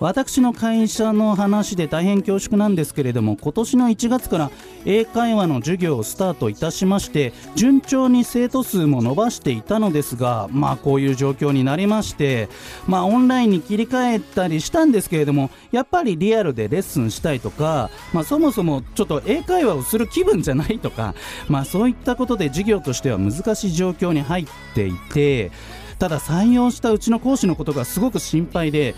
私の会社の話で大変恐縮なんですけれども今年の1月から英会話の授業をスタートいたしまして順調に生徒数も伸ばしていたのですがまあこういう状況になりましてまあオンラインに切り替えたりしたんですけれどもやっぱりリアルでレッスンしたいとか、まあ、そもそもちょっと英会話をする気分じゃないとか、まあ、そういったことで授業としては難しい状況に入っていてただ採用したうちの講師のことがすごく心配で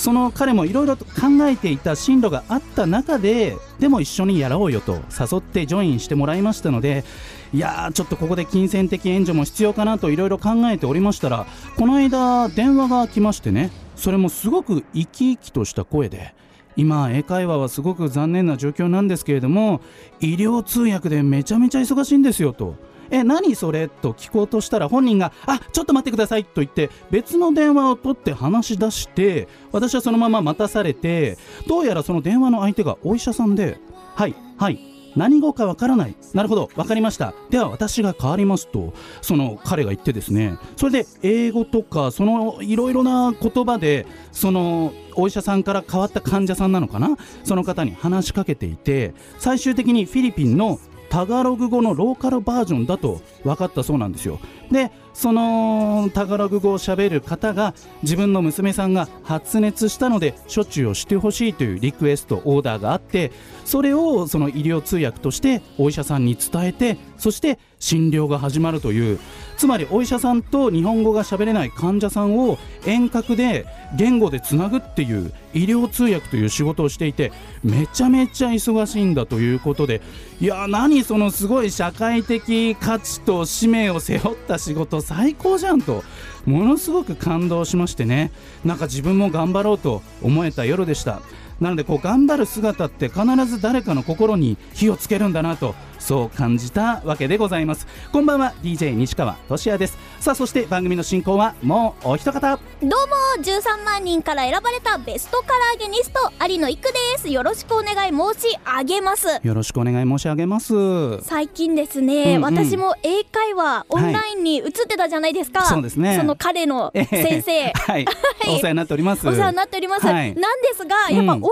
その彼もいろいろと考えていた進路があった中ででも一緒にやろうよと誘ってジョインしてもらいましたのでいやーちょっとここで金銭的援助も必要かなといろいろ考えておりましたらこの間電話が来ましてねそれもすごく生き生きとした声で今英会話はすごく残念な状況なんですけれども医療通訳でめちゃめちゃ忙しいんですよと。え何それ？と聞こうとしたら本人があちょっと待ってくださいと言って別の電話を取って話し出して私はそのまま待たされてどうやらその電話の相手がお医者さんではいはい何語かわからない。なるほどわかりました。では私が変わりますとその彼が言ってですねそれで英語とかそのいろいろな言葉でそのお医者さんから変わった患者さんなのかな？その方に話しかけていて最終的にフィリピンのタガログ語のローカルバージョンだと分かったそうなんですよ。でそのタガログ語をしゃべる方が自分の娘さんが発熱したので処置をしてほしいというリクエストオーダーがあってそれをその医療通訳としてお医者さんに伝えてそして診療が始まるというつまりお医者さんと日本語が喋れない患者さんを遠隔で言語でつなぐっていう医療通訳という仕事をしていてめちゃめちゃ忙しいんだということでいや何そのすごい社会的価値と使命を背負った仕事最高じゃんとものすごく感動しましてね。なんか自分も頑張ろうと思えた夜でした。なのでこう頑張る姿って必ず誰かの心に火をつけるんだなとそう感じたわけでございます。こんばんは。DJ 西川俊也です。さあそして番組の進行はもうお一方。どうも13万人から選ばれたベストカラーゲニスト有野育です。よろしくお願い申し上げます。よろしくお願い申し上げます。最近ですね、うんうん。私も英会話オンラインに移ってたじゃないですか、そうですね。その彼の先生、はい、お世話になっております。お世話になっております、はい。なんですがやっぱオンラ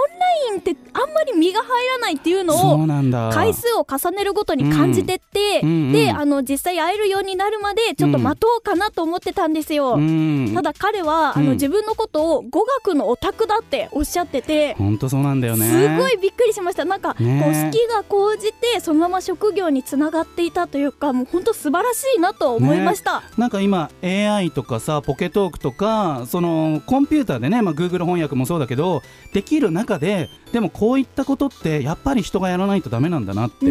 インってあんまり身が入らないっていうのそうをなんだ。回数を重ねるごとに感じてって、うんうんうん。であの実際会えるようになるまでちょっと待とうかなと思ってたんですよ、うん。ただ彼は、あうん。の自分のことを語学のオタクだっておっしゃってて、本当そうなんだよね。すごいびっくりしました。なんか、ねこう好きが高じてそのまま職業につながっていたというかもう本当素晴らしいなと思いました、なんか今 AI とかさポケトークとかそのコンピューターでね、まあ、Google 翻訳もそうだけどできる中ででもこういったことってやっぱり人がやらないとダメなんだなって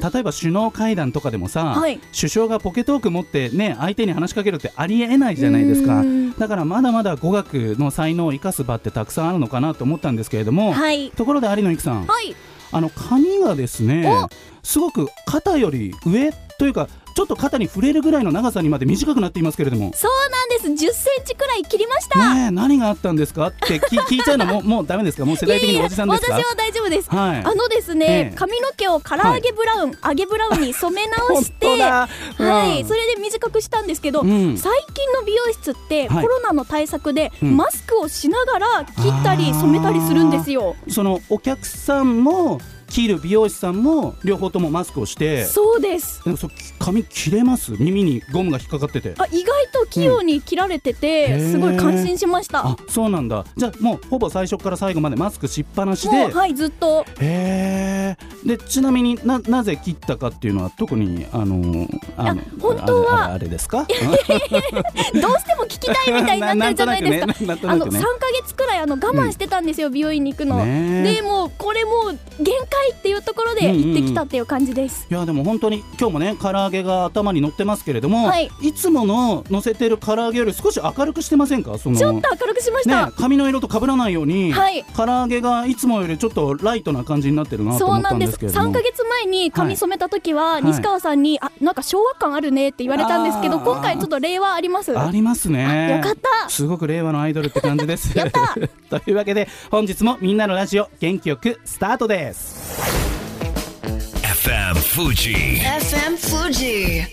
例えば首脳会談とかでもさ、はい。首相がポケトーク持ってね相手に話しかけるってありえないじゃないですか。うん。だからまだまだ語学の才能を生かす場ってたくさんあるのかなと思ったんですけれども、はい。ところで有野由紀さん、はい。あの髪がですねすごく肩より上というかちょっと肩に触れるぐらいの長さにまで短くなっていますけれども。そうなんです。10センチくらい切りました、ねえ何があったんですかって聞 聞いちゃうのももうダメですか？もう世代的におじさんですか？私は大丈夫です、はい。あのですね、ええ。髪の毛を唐揚げブラウン、揚げブラウンに染め直して うんはい、それで短くしたんですけど、うん。最近の美容室ってコはい。ロナの対策でうん。マスクをしながら切ったり染めたりするんですよ。そのお客さんも切る美容師さんも両方ともマスクをして。そうです。でもそ髪切れます？耳にゴムが引っかかってて。あ意外と器用に切られてて、うん。すごい感心しました。あそうなんだ。じゃあもうほぼ最初から最後までマスクしっぱなしで。もうはいずっと。へえでちなみにななぜ切ったかっていうのは特にあのあの本当はあれですか？どうしても聞きたいみたいになってるじゃないですか。あの3なくね。ヶ月くらいあの我慢してたんですよ、美容院に行くの。ねえでもうこれもう限界っていうところで行ってきたっていう感じです。いやでも本当に今日もね唐揚げが頭に乗ってますけれども、はい。つもの乗せてる唐揚げより少し明るくしてませんか？そのちょっと明るくしました。ね、髪の色と被らないように、はい。唐揚げがいつもよりちょっとライトな感じになってるなと思ったんそうなんでです。すけれども3ヶ月前に髪染めた時は、い。西川さんに、あなんか昭和感あるねって言われたんですけど今回ちょっと令和あります。ありますね。よかった。すごく令和のアイドルって感じです。というわけで本日もみんなのラジオ元気よくスタートです FM Fuji FM Fuji.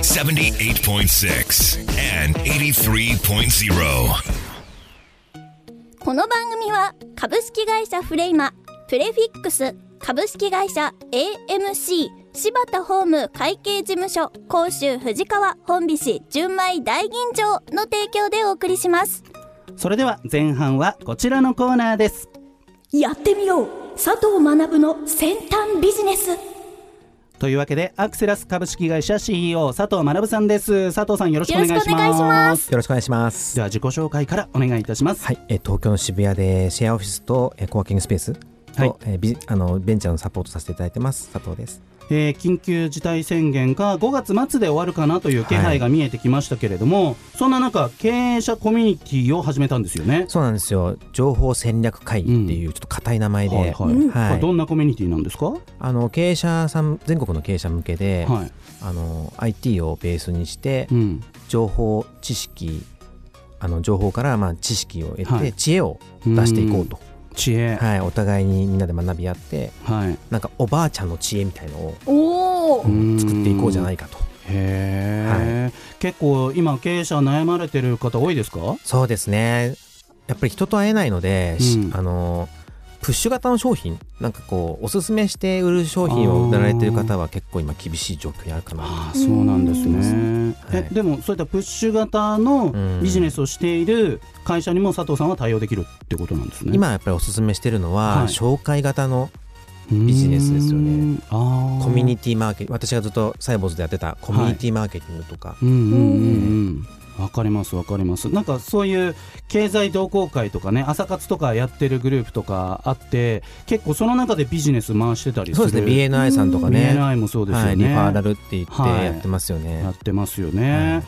78.6 and 83.0. この番組は株式会社フレイマプレフィックス株式会社 AMC 柴田ホーム会計事務所甲州藤川本菱純米大吟醸の提供でお送りしますそれでは前半はこちらのコーナーですやってみよう佐藤学の先端ビジネス。というわけでアクセラス株式会社 CEO 佐藤学さんです。佐藤さんよろしくお願いします。よろしくお願いします。では自己紹介からお願いいたします。はい、えー東京の渋谷でシェアオフィスと、えーコワーキングスペースと、はい。えービあのベンチャーのサポートさせていただいてます。佐藤です。えー緊急事態宣言が5月末で終わるかなという気配が見えてきましたけれども、そんな中経営者コミュニティを始めたんですよね。そうなんですよ。情報戦略会議っていうちょっと硬い名前で、はいはい。うんこれどんなコミュニティなんですか、はあの経営者さん全国の経営者向けで、い。あの IT をベースにしてうん。情報知識あの情報からまあ知識を得て、はい。知恵を出していこうと、知恵、はい、お互いにみんなで学び合ってはい。なんかおばあちゃんの知恵みたいのを作っていこうじゃないかと。へえ、結構今経営者悩まれてる方多いですかそうですねやっぱり人と会えない。ので、しうんあのプッシュ型の商品なんかこうおすすめして売る商品を売られてる方は結構今厳しい状況にあるかな。そうなんですね、はいえでもそういったプッシュ型のうん。ビジネスをしている会社にも佐藤さんは対応できるってことなんですね。今やっぱりおすすめしてるのは、はい。紹介型のビジネスですよね。コミュニティマーケティング私がずっとサイボーズでやってたコミュニティマーケティングとか、うんうんうん。うんわかりますわかります。なんかそういう経済同好会とかね朝活とかやってるグループとかあって結構その中でビジネス回してたりする。そうですね。BNI さんとかね、BNI もそうですよね、はい、リファーラルって言ってはい。やってますよね、やってますよね、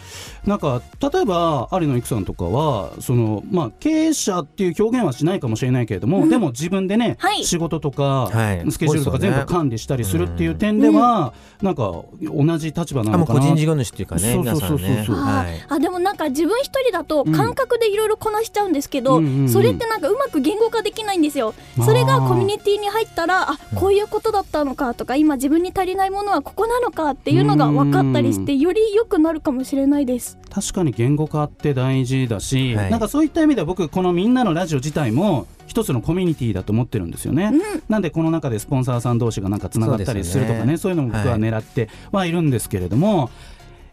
なんか例えば有野育さんとかはその、まあ、経営者っていう表現はしないかもしれないけれども、でも自分でね、はい。仕事とか、はい。スケジュールとか全部管理したりするっていう点では、なんか同じ立場なのかな。う個人事業主っていうかねそうそうそうそうね。あでもなんか自分一人だと感覚でいろいろこなしちゃうんですけど、うんうんうん。それってなんかうまく言語化できないんですよ。それがコミュニティに入ったらあこういうことだったのかとか今自分に足りないものはここなのかっていうのが分かったりしてより良くなるかもしれないです。確かに言語化って大事だし、はい。なんかそういった意味では僕このみんなのラジオ自体も一つのコミュニティだと思ってるんですよね、うん。なんでこの中でスポンサーさん同士がなんかつながったりするとかねそういうのも僕は狙ってはいるんですけれども、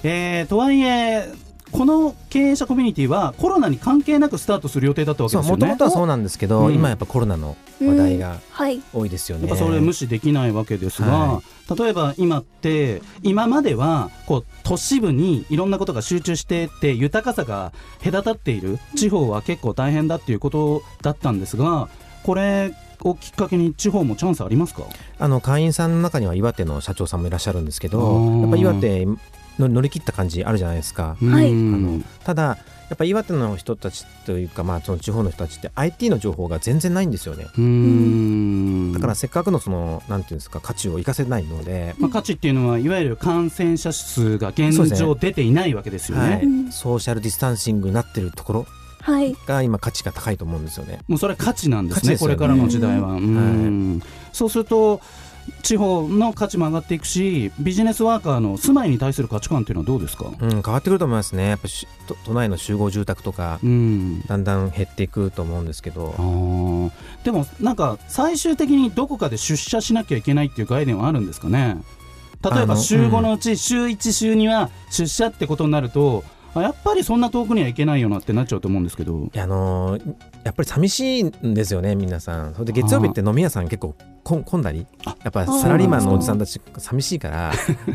えーとはいえこの経営者コミュニティはコロナに関係なくスタートする予定だったわけですよね。そうもともとはそうなんですけど、うん。今やっぱコロナの話題がはい多いですよね。やっぱそれ無視できないわけですが、は例えば今って今まではこう都市部にいろんなことが集中してって豊かさが隔たっている地方は結構大変だっていうことだったんですがこれをきっかけに地方もチャンスありますか？あの会員さんの中には岩手の社長さんもいらっしゃるんですけあどー。やっぱ岩手の乗り切った感じあるじゃないですか。はいうんただやっぱ岩手の人たちというか、まあ、その地方の人たちって IT の情報が全然ないんですよね。うん。だからせっかくのそのなんていうんですか価値を生かせないので、まあ、価値っていうのはいわゆる感染者数が現状出ていないわけですよね。はい。うん。ソーシャルディスタンシングになってるところはい。が今価値が高いと思うんですよね。もうそれは価値なんですねね。これからの時代は、うん。そうすると地方の価値も上がっていくしビジネスワーカーの住まいに対する価値観っていうのはどうですか、うん、変わってくると思いますね。やっぱし都都内の集合住宅とかうん。だんだん減っていくと思うんですけど。でもなんか最終的にどこかで出社しなきゃいけないっていう概念はあるんですかね？例えば週5のうち週1週2は出社ってことになるとあやっぱりそんな遠くには行けないよなってなっちゃうと思うんですけど。あのーやっぱり寂しいんですよね皆さん。それで月曜日って飲み屋さん結構こん混んだりやっぱサラリーマンのおじさんたち寂しいから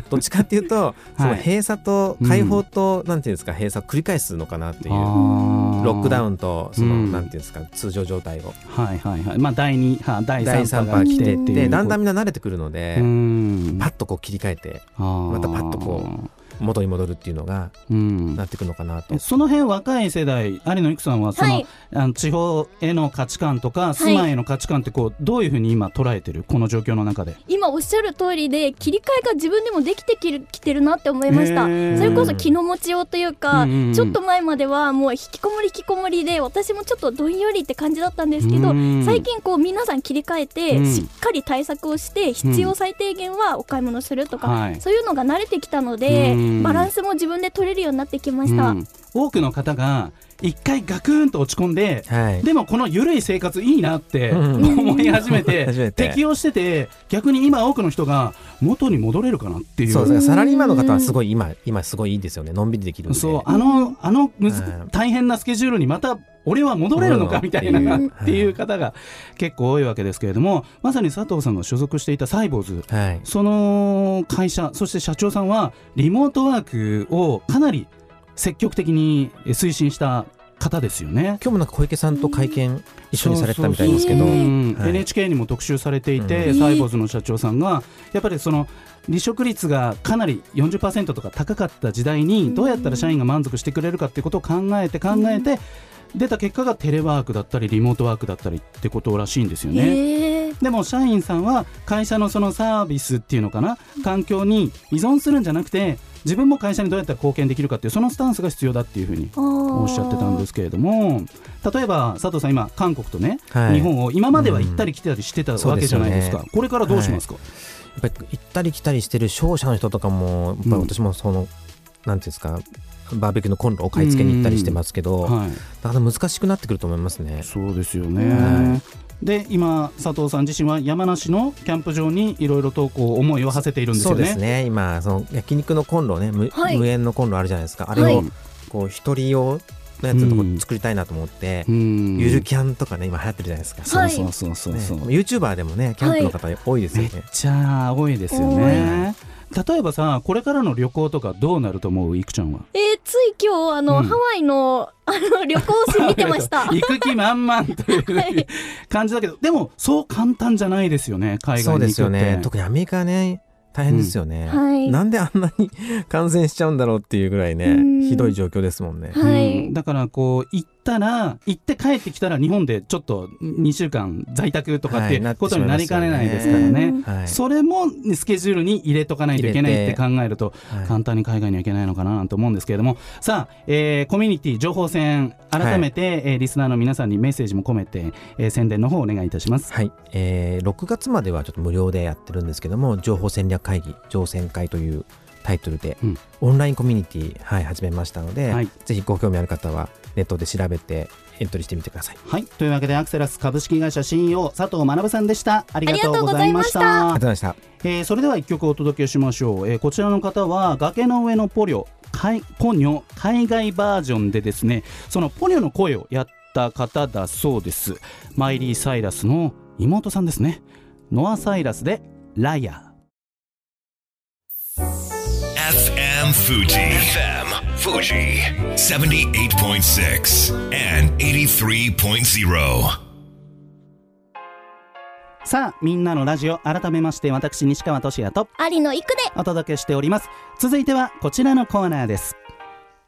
どっちかっていうと その閉鎖と開放と、なんていうんですか閉鎖を繰り返すのかなっていう。ロックダウンとその、うん。なんていうんですか通常状態を。はいはいはい。まあ第2波第第3 3波波が来てってだんだんみんな慣れてくるので、うん。パッとこう切り替えてままたパッとこ元に戻るっていうのがう、うん。なってくるのかなと。その辺若い世代有野育さんはその、はい。あの地方への価値観とか住まいへの価値観ってこうどういうふうに今捉えてる？この状況の中で。今おっしゃる通りで切り替えが自分でもできてきるきてるなって思いました。それこそ気の持ちようというか、うんうんうん。ちょっと前まではもう引きこもり引きこもりで私もちょっとどんよりって感じだったんですけど、うん。最近こう皆さん切り替えて、うん。しっかり対策をして必要最低限はお買い物するとか、はい。そういうのが慣れてきたので、うんバランスも自分で取れるようになってきました、うん。多くの方が一回ガクーンと落ち込んではい、でもこの緩い生活いいなってうん。思い始めて 適応してて逆に今多くの人が元に戻れるかなっていう。そうです。ねサラリーマンの方はすごい今今すごいいいですよね。のんびりできるんでそう。あのあのむずうん大変なスケジュールにまた俺は戻れるのかみたいなっていう方が結構多いわけですけれどもまさに佐藤さんが所属していたサイボーズ。はい。その会社そして社長さんはリモートワークをかなり積極的に推進した方ですよね。今日もなんか小池さんと会見一緒にされてたみたいですけど。NHK にも特集されていて、うん。サイボーズの社長さんがやっぱりその離職率がかなり40%とか高かった時代にどうやったら社員が満足してくれるかっていうことを考えて考えて出た結果がテレワークだったりリモートワークだったりってことらしいんですよね。でも社員さんは会社のそのサービスっていうのかな？環境に依存するんじゃなくて自分も会社にどうやったら貢献できるかっていうそのスタンスが必要だっていうふうにおっしゃってたんですすけれども例えば佐藤さん今韓国とね、はい。日本を今までは行ったり来たりしてたわけじゃないですか、そうですよね。これからどうしますか、やっぱり行ったり来たりしてる商社の人とかもやっぱり私もその、なんていうんですかバーベキューのコンロを買い付けに行ったりしてますけど、はい、だから難しくなってくると思いますね。そうですよね、はで今佐藤さん自身は山梨のキャンプ場にいろいろとこう思いを馳せているんですよね。そうですね。今その焼肉のコンロね無,、はい。無煙のコンロあるじゃないですか。あれをはい。こう一人用のやつのとこ作りたいなと思って、うん。ゆるキャンとかね今流行ってるじゃないですか、はい。そうそうそうそうそう、ね、YouTuber でもねキャンプの方多いですよめっね、ちゃ多いですよね例えばさこれからの旅行とかどうなると思う？いくちゃんは。えーつい今日あの、うん。ハワイの あの旅行誌見てました。行く気満々という、はい。感じだけどでもそう簡単じゃないですよね海そうですよ外に行くって。ね。特にアメリカはね大変ですよね、うん。はい。なんであんなに 感染しちゃうんだろうっていうぐらいねうん。ひどい状況ですもんね、はい。うん。だからこう行ったら行って帰ってきたら日本でちょっと2週間在宅とかってことになりかねないですからうね。んはい。それもスケジュールに入れとかないといけないって考えるとはい。簡単に海外には行けないのかなと思うんですけれども。さあ、えーコミュニティ情報戦改めて、えーリスナーの皆さんにメッセージも込めて、えー宣伝の方お願いいたします。はい、えー6月まではちょっと無料でやってるんですけども情報戦略会議情戦会というタイトルで、うん。オンラインコミュニティ、はい、始めましたので、はい。ぜひご興味ある方はネットで調べてエントリーしてみてください。はい。というわけでアクセラス株式会社 CEO 佐藤学さんでした。ありがとうございました。ありがとうございました。えーそれでは一曲お届けしましょう、えーこちらの方は崖の上のポリョ海ポニョ海外バージョンでですねそのポニョの声をやった方だそうです。マイリー・サイラスの妹さんですね。ノア・サイラスでライアー。FM Fuji. FM Fuji. 78.6 and 83.0. さあみんなのラジオ改めまして私西川俊也と有野育で。お届けしております。続いてはこちらのコーナーです。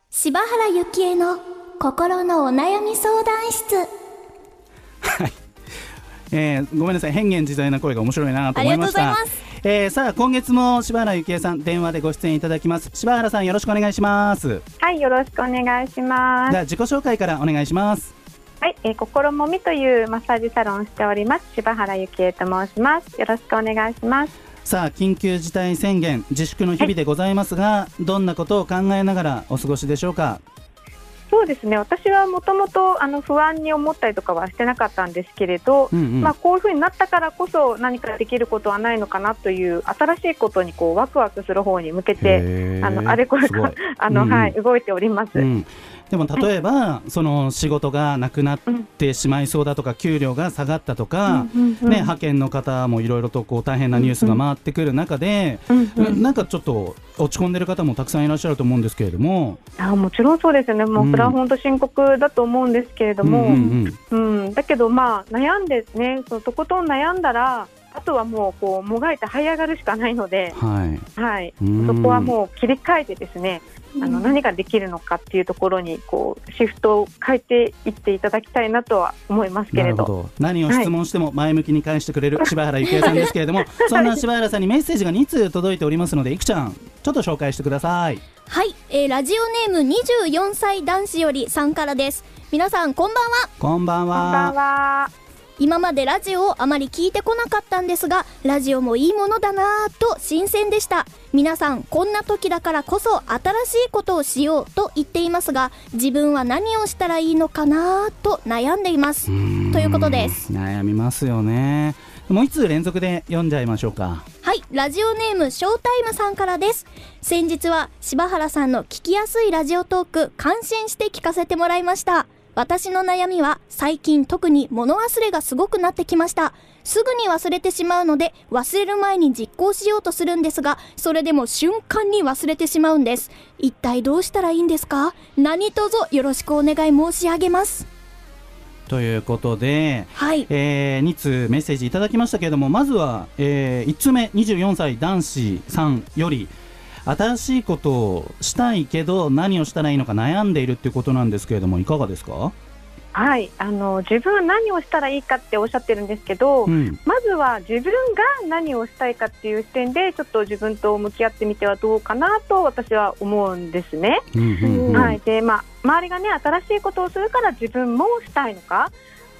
柴原幸恵の心のお悩み相談室。えーごめんなさい。変幻自在な声が面白いなと思いました。ありがとうございますえーさあ今月も柴原幸恵さん電話でご出演いただきます柴原さんよろしくお願いしますはい、よろしくお願いしますで。は自己紹介からお願いしますはい、えー、心もみというマッサージサロンをしております。柴原幸恵と申します。よろしくお願いします。さあ緊急事態宣言自粛の日々でございますが、どんなことを考えながらお過ごしでしょうか？そうですね。私はもともとあの不安に思ったりとかはしてなかったんですけれど、うんうん。まあ、こういうふうになったからこそ何かできることはないのかなという新しいことにこうワクワクする方に向けてあのあれこれあの、うんうん。はい、動いております。うん、でも例えば、その仕事がなくなってしまいそうだとか、給料が下がったとか、うんうんうん。ね、派遣の方もいろいろとこう大変なニュースが回ってくる中で、うんうん。なんかちょっと落ち込んでる方もたくさんいらっしゃると思うんですけれども、あもちろんそうですよね、もうんうそれは本当深刻だと思うんですけれども、うんうんうん。だけど、まあ、悩んでね、そのとことん悩んだら、あとはもうこうもがいて這い上がるしかないので、うんはい。はい、うん。そこはもう切り替えてですね、あの何ができるのかっていうところにこうシフトを変えていっていただきたいなとは思いますけれど。なるほど。何を質問しても前向きに返してくれる柴原幸恵さんですけれども、そんな柴原さんにメッセージが2通届いておりますのでいくちゃんちょっと紹介してください。はい、えーラジオネーム24歳男子よりさんからです。皆さんこんばんは。こんばんこんばんは。は。今までラジオをあまり聞いてこなかったんですがラジオもいいものだなぁと新鮮でした。皆さんこんな時だからこそ新しいことをしようと言っていますが自分は何をしたらいいのかなぁと悩んでいます。ということです。悩みますよねもう1通連続で読んじゃいましょうか。はいラジオネームショータイムさんからです。先日は柴原さんの聞きやすいラジオトーク感心して聞かせてもらいました。私の悩みは最近特に物忘れがすごくなってきました。すぐに忘れてしまうので忘れる前に実行しようとするんですがそれでも瞬間に忘れてしまうんです。一体どうしたらいいんですか？何卒よろしくお願い申し上げます。ということで、はい。え2通メッセージいただきましたけれどもまずは、え1通目24歳男子さんより新しいことをしたいけど何をしたらいいのか悩んでいるっていうことなんですけれどもいかがですか、はい、あの自分は何をしたらいいかっておっしゃってるんですけど、うんまずは自分が何をしたいかっていう視点でちょっと自分と向き合ってみてはどうかなと私は思うんですね。はい、でまあ周りがね新しいことをするから自分もしたいのか。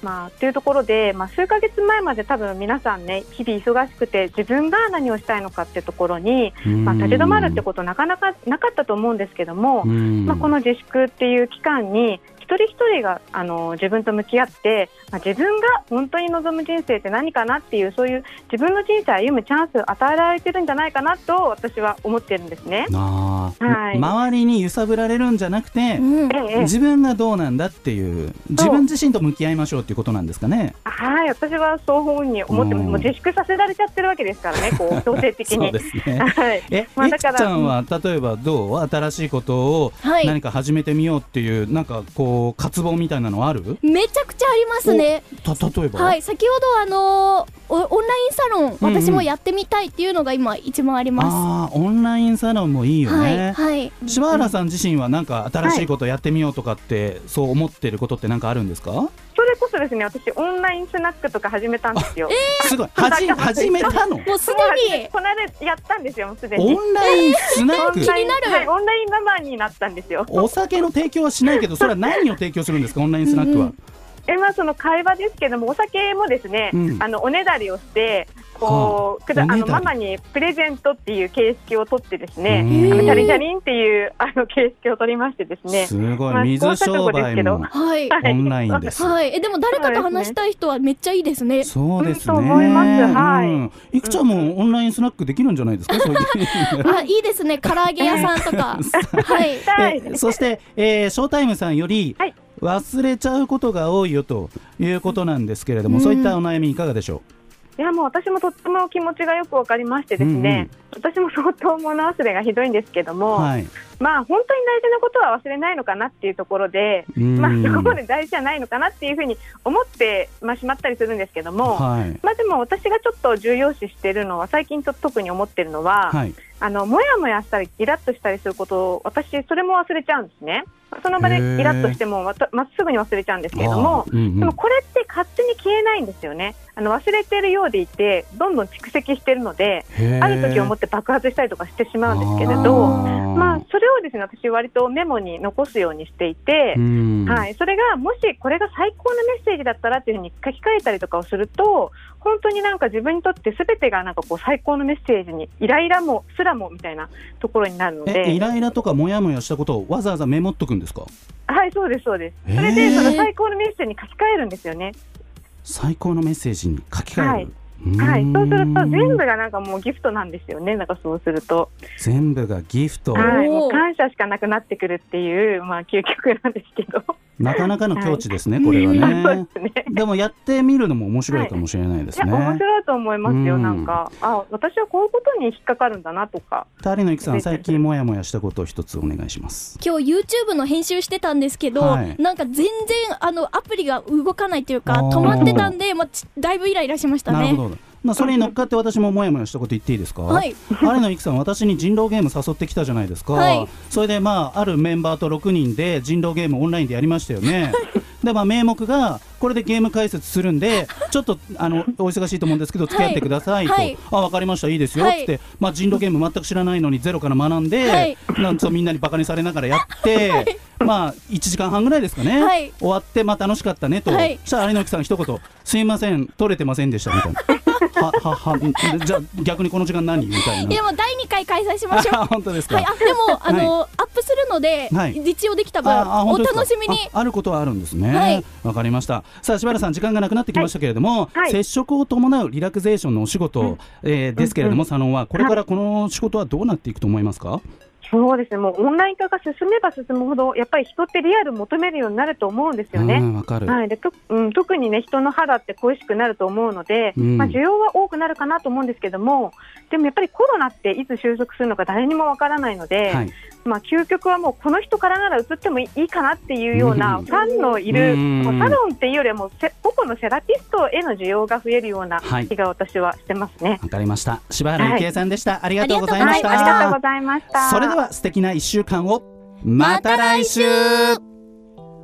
まあ、というところで、まあ、数ヶ月前まで多分皆さんね日々忙しくて自分が何をしたいのかっていうところに、まあ、立ち止まるってことなかなかなかったと思うんですけども、うんまあ、この自粛っていう期間に一人一人があの自分と向き合って、まあ、自分が本当に望む人生って何かなっていうそういう自分の人生を歩むチャンスを与えられてるんじゃないかなと私は思ってるんですね。はい周りに揺さぶられるんじゃなくて、うんええ自分がどうなんだっていう自分自身と向き合いましょうっていうことなんですかね。はい、私はそういうふうに思ってます。うんもう自粛させられちゃってるわけですからね、こう 強制的に。そうですね。はい。え、まあだからゃんは例えばどう？新しいことをはい何か始めてみようっていう、なんかこう渇望みたいなのはある？めちゃくちゃありますねた例えば？はい、先ほどあのーおオンラインサロン、うんうん私もやってみたいっていうのが今一番ありまああ、オンラインサロンもいいす。よはいね。はい。柴原さん自身はなんか新しいことやってみようとかって、そう思ってることってなんかあるんですか？それこそですね、私オンラインスナックとか始めたんですよ。すごい。はじ始めたの？もうすでにこの間やったんですよ、もうすでに。オンラインスナック？オンライン気になるはい、オンラインママになったんですよ。お酒の提供はしないけど、それは何を提供するんですか、オンラインスナックは。えまあその会話ですけどもお酒もですね、うんあのおねだりをしてこう、あのママにプレゼントっていう形式を取ってですね、うんあのチャリチャリンっていうあの形式を取りましてですね。すごまあい、水商売もはい。はいオンラインです。はい。え、でも誰かと話したい人はめっちゃいいですね。そうですね。うんと思いますはいうんいくちゃんもオンラインスナックできるんじゃないですか、そういう。あ、いいですね。唐揚げ屋さんとか。はい。はいえそして、えー、ショータイムさんより、はい忘れちゃうことが多いよということなんですけれども、うんそういったお悩みいかがでしょいやもう私もとっても気持ちがよくわかりましてですね、私も相当物忘れがひどいんですけどう。も、はい。まあ本当に大事なことは忘れないのかなっていうところで、うんまあそこまで大事じゃないのかなっていうふうに思ってまあしまったりするんですけども、はい。まあでも私がちょっと重要視しているのは最近と特に思ってるのは、はい。あのもやもやしたりイラッとしたりすることを私それも忘れちゃうんですね。その場でイラッとしてもまっすぐに忘れちゃうんですけれどもうんうん。でもこれって勝手に消えないんですよね。あの忘れてるようでいてどんどん蓄積してるので、ある時をもって爆発したりとかしてしまうんですけれあど、ー。まあそれをですね私割とメモに残すようにしていて、うん。はい、それがもしこれが最高のメッセージだったらっていうふうに書き換えたりとかをすると本当になんか自分にとってすべてがなんかこう最高のメッセージにイライラもすらもみたいなところになるので。えイライラとかモヤモヤしたことをわざわざメモっとくんですか？はいそうですそうです。えーそれでその最高のメッセージに書き換えるんですよね。最高のメッセージに書き換える、はい、うはい、そうすると全部がなんかもうギフトなんですよね。なんかそうすると、全部がギフト。はい、もう感謝しかなくなってくるっていうまあ究極なんですけどなかなかの境地ですね、これはね。ですね。でもやってみるのも面白いかもしれないですね、いや面白いと思いますよ、うんなん。かあ私はこういうことに引っかかるんだなとか。二人のいくさん最近モヤモヤしたことを一つお願いします。今日 YouTube の編集してたんですけど、はい。なんか全然あのアプリが動かないというか止まってたんで、まあ、ちだいぶイライラしましたね。なるほどまあそれに乗っかって私もモヤモヤしたこと言っていいですか？はい。有野いくさん私に人狼ゲーム誘ってきたじゃないですか、はい。それでまああるメンバーと6人で人狼ゲームオンラインでやりましたよね。でまあ名目がこれでゲーム解説するんで ちょっとあのお忙しいと思うんですけど付き合ってくださいと、はい。あ分かりました。いいですよ。っはい。つって、まあ、人狼ゲーム全く知らないのにゼロから学んで、はい。なんとみんなにバカにされながらやって、まあ1時間半ぐらいですかね、はい。終わってまあ楽しかったねと、はい。そしたら有野いくさん一言すいません取れてませんでしたみたいなはははんじゃあ逆にこの時間何みたいな。でも第2回開催しましょう。あ 本当ですか、はい、あでもあの、アップするので、はい。実用できた分ああお楽しみに。ああることはあるんですね。はい。わ、かりました。さあ柴原さん時間がなくなってきましたけれども、はい。接触を伴うリラクゼーションのお仕事、えーですけれども、佐野はこれからこの仕事はどうなっていくと思いますか、そうですね。もうオンライン化が進めば進むほどやっぱり人ってリアル求めるようになると思うんですよね。うんわかる、はい、でとうん、特にね人の肌って恋しくなると思うので、うん。まあ、需要は多くなるかなと思うんですけどもでもやっぱりコロナっていつ収束するのか誰にもわからないので、はい。まあ、究極はもうこの人からなら移ってもいいかなっていうようなうん。ファンのいる、サロンっていうよりはもうせ個々のセラピストへの需要が増えるようなはい。気が私はしてますね。わかりました。柴原幸恵さんでした、ありがとうございはい、ました、ありがとうございました。は素敵な一週間を。また来週。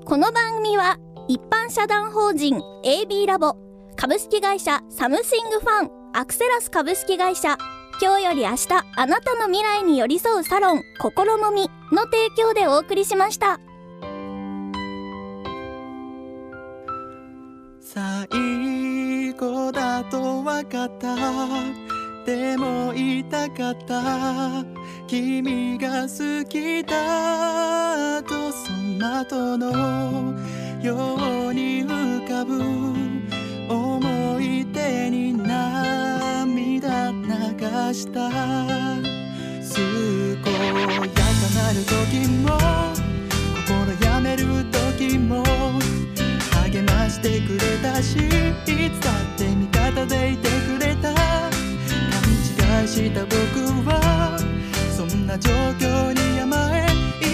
この番組は一般社団法人 AB ラボ。株式会社サムシングファン。アクセラス株式会社。今日より明日あなたの未来に寄り添うサロン心もみの提供でお送りしました。最後だと分かった。でも言いたかった君が好きだとその後のように浮かぶ思い出に涙流した健やかなる時も心やめる時も励ましてくれたしいつだって味方でいてくれた勘違いした僕な状況に甘え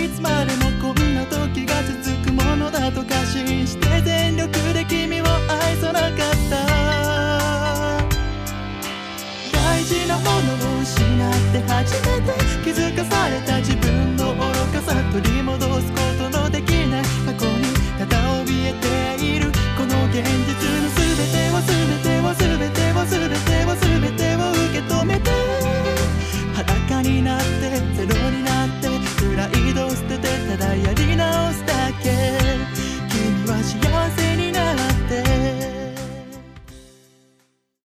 いつまでもこんな時が続くものだと過信して全力で君を愛さなかった。大事なものを失って初めて気づかされた自分の愚かさ取り戻すこと。